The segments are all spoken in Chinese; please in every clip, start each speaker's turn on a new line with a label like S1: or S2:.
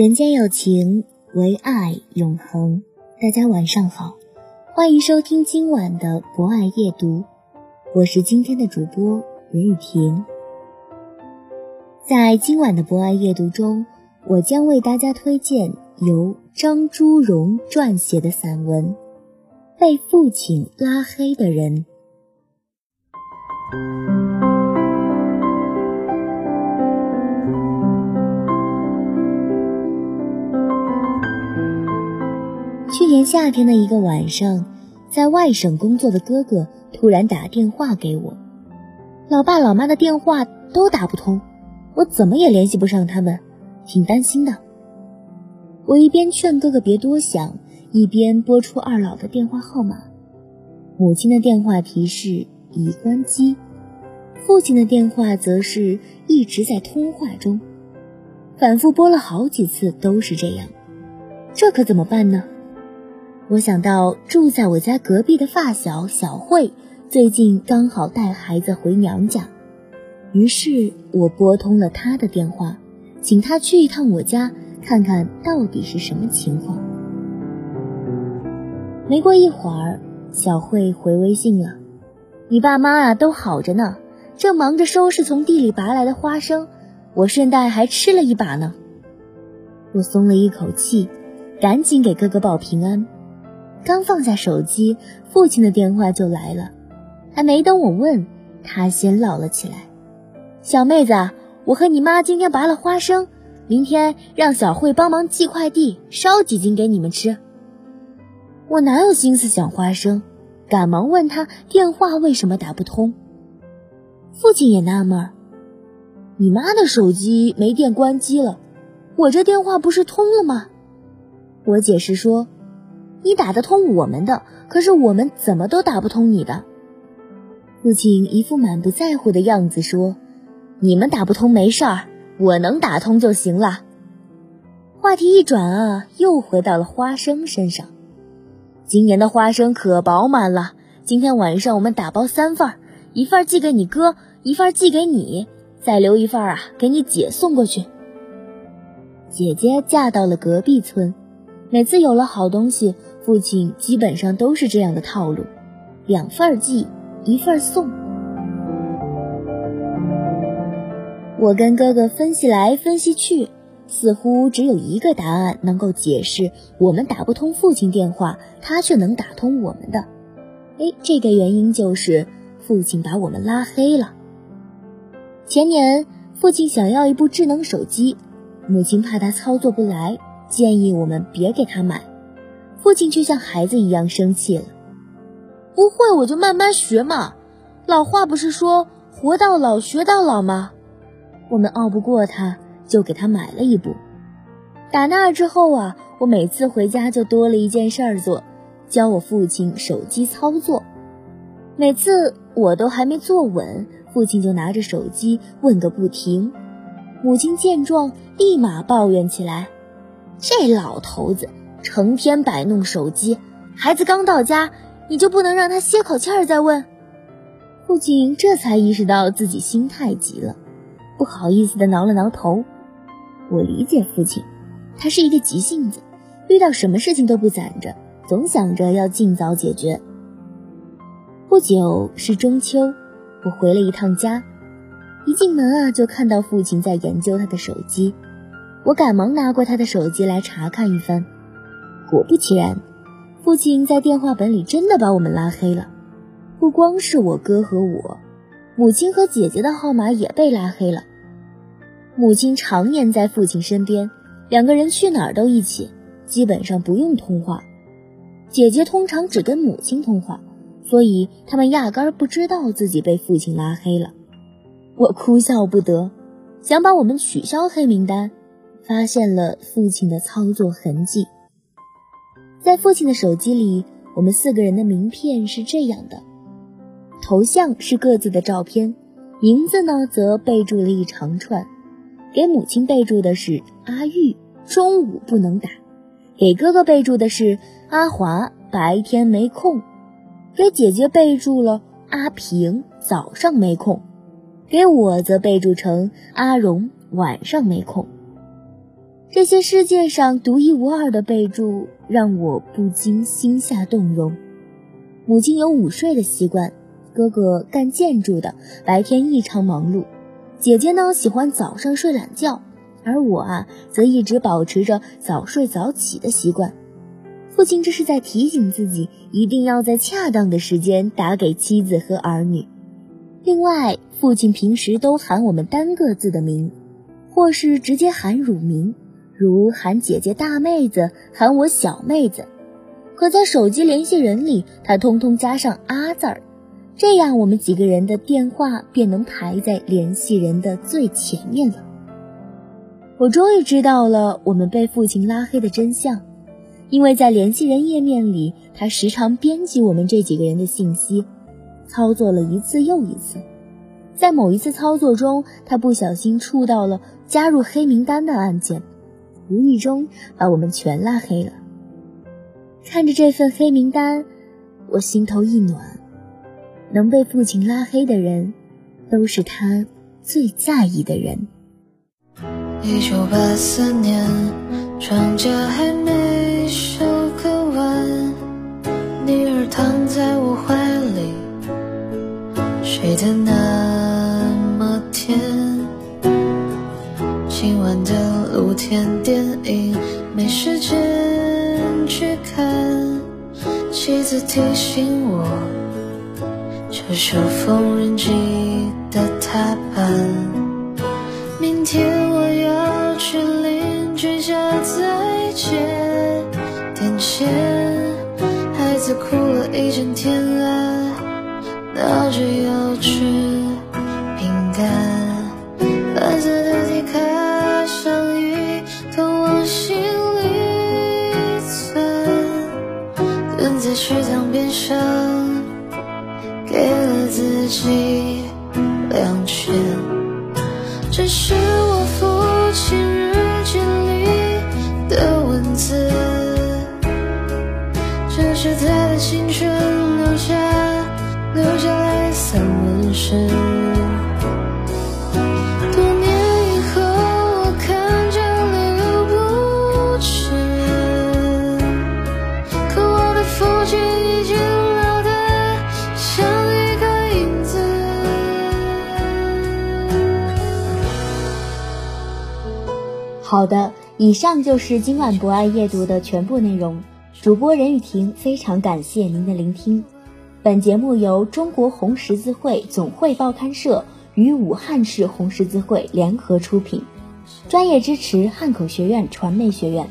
S1: 人间有情，唯爱永恒。大家晚上好，欢迎收听今晚的博爱夜读，我是今天的主播任雨婷。在今晚的博爱夜读中，我将为大家推荐由张朱荣撰写的散文《被父亲拉黑的人》。去年夏天的一个晚上，在外省工作的哥哥突然打电话给我，老爸老妈的电话都打不通，我怎么也联系不上他们，挺担心的。我一边劝哥哥别多想，一边拨出二老的电话号码。母亲的电话提示已关机，父亲的电话则是一直在通话中，反复拨了好几次都是这样，这可怎么办呢？我想到住在我家隔壁的发小小慧，最近刚好带孩子回娘家，于是我拨通了她的电话，请她去一趟我家，看看到底是什么情况。没过一会儿，小慧回微信了：“你爸妈啊都好着呢，正忙着收拾从地里拔来的花生，我顺带还吃了一把呢。”我松了一口气，赶紧给哥哥报平安。刚放下手机，父亲的电话就来了，还没等我问，他先唠了起来：“小妹子，我和你妈今天拔了花生，明天让小慧帮忙寄快递，捎几斤给你们吃。”我哪有心思想花生，赶忙问他电话为什么打不通。父亲也纳闷：“你妈的手机没电关机了，我这电话不是通了吗？”我解释说。你打得通我们的，可是我们怎么都打不通你的。父亲一副满不在乎的样子说：“你们打不通没事儿，我能打通就行了。”话题一转啊，又回到了花生身上。今年的花生可饱满了，今天晚上我们打包三份，一份寄给你哥，一份寄给你，再留一份啊给你姐送过去。姐姐嫁到了隔壁村，每次有了好东西。父亲基本上都是这样的套路，两份寄，一份送。我跟哥哥分析来分析去，似乎只有一个答案能够解释我们打不通父亲电话，他却能打通我们的。哎，这个原因就是父亲把我们拉黑了。前年父亲想要一部智能手机，母亲怕他操作不来，建议我们别给他买。父亲却像孩子一样生气了，不会我就慢慢学嘛。老话不是说活到老学到老吗？我们拗不过他，就给他买了一部。打那之后啊，我每次回家就多了一件事儿做，教我父亲手机操作。每次我都还没坐稳，父亲就拿着手机问个不停。母亲见状，立马抱怨起来：“这老头子！”成天摆弄手机，孩子刚到家，你就不能让他歇口气儿再问？父亲这才意识到自己心太急了，不好意思的挠了挠头。我理解父亲，他是一个急性子，遇到什么事情都不攒着，总想着要尽早解决。不久是中秋，我回了一趟家，一进门啊就看到父亲在研究他的手机，我赶忙拿过他的手机来查看一番。果不其然，父亲在电话本里真的把我们拉黑了，不光是我哥和我，母亲和姐姐的号码也被拉黑了。母亲常年在父亲身边，两个人去哪儿都一起，基本上不用通话。姐姐通常只跟母亲通话，所以他们压根儿不知道自己被父亲拉黑了。我哭笑不得，想把我们取消黑名单，发现了父亲的操作痕迹。在父亲的手机里，我们四个人的名片是这样的：头像是各自的照片，名字呢则备注了一长串。给母亲备注的是阿玉，中午不能打；给哥哥备注的是阿华，白天没空；给姐姐备注了阿平，早上没空；给我则备注成阿荣，晚上没空。这些世界上独一无二的备注让我不禁心下动容。母亲有午睡的习惯，哥哥干建筑的，白天异常忙碌。姐姐呢喜欢早上睡懒觉，而我啊则一直保持着早睡早起的习惯。父亲这是在提醒自己，一定要在恰当的时间打给妻子和儿女。另外，父亲平时都喊我们单个字的名，或是直接喊乳名，如喊姐姐大妹子，喊我小妹子。可在手机联系人里，他通通加上阿字儿。这样，我们几个人的电话便能排在联系人的最前面了。我终于知道了我们被父亲拉黑的真相，因为在联系人页面里，他时常编辑我们这几个人的信息，操作了一次又一次。在某一次操作中，他不小心触到了加入黑名单的按键，无意中把我们全拉黑了。看着这份黑名单，我心头一暖。能被父亲拉黑的人，都是他最在意的人。
S2: 一九八四年，庄稼还没收割完，女儿躺在我怀里，睡得那晚的露天电影没时间去看，妻子提醒我。这手缝纫机的踏板，明天我要去邻居家再借点钱。孩子哭了一整天啊，闹着要吃自己两全，这是我父亲日记里的文字，这是他的青春留下留下来的散文诗。
S1: 以上就是今晚博爱夜读的全部内容。主播任雨婷非常感谢您的聆听。本节目由中国红十字会总会报刊社与武汉市红十字会联合出品，专业支持汉口学院传媒学院，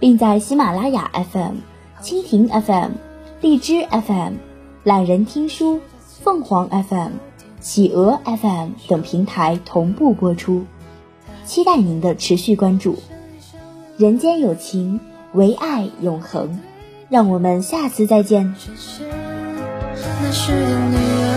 S1: 并在喜马拉雅 FM、蜻蜓 FM、荔枝 FM、懒人听书、凤凰 FM、企鹅 FM 等平台同步播出。期待您的持续关注，人间有情，唯爱永恒。让我们下次再见。
S2: 那时的你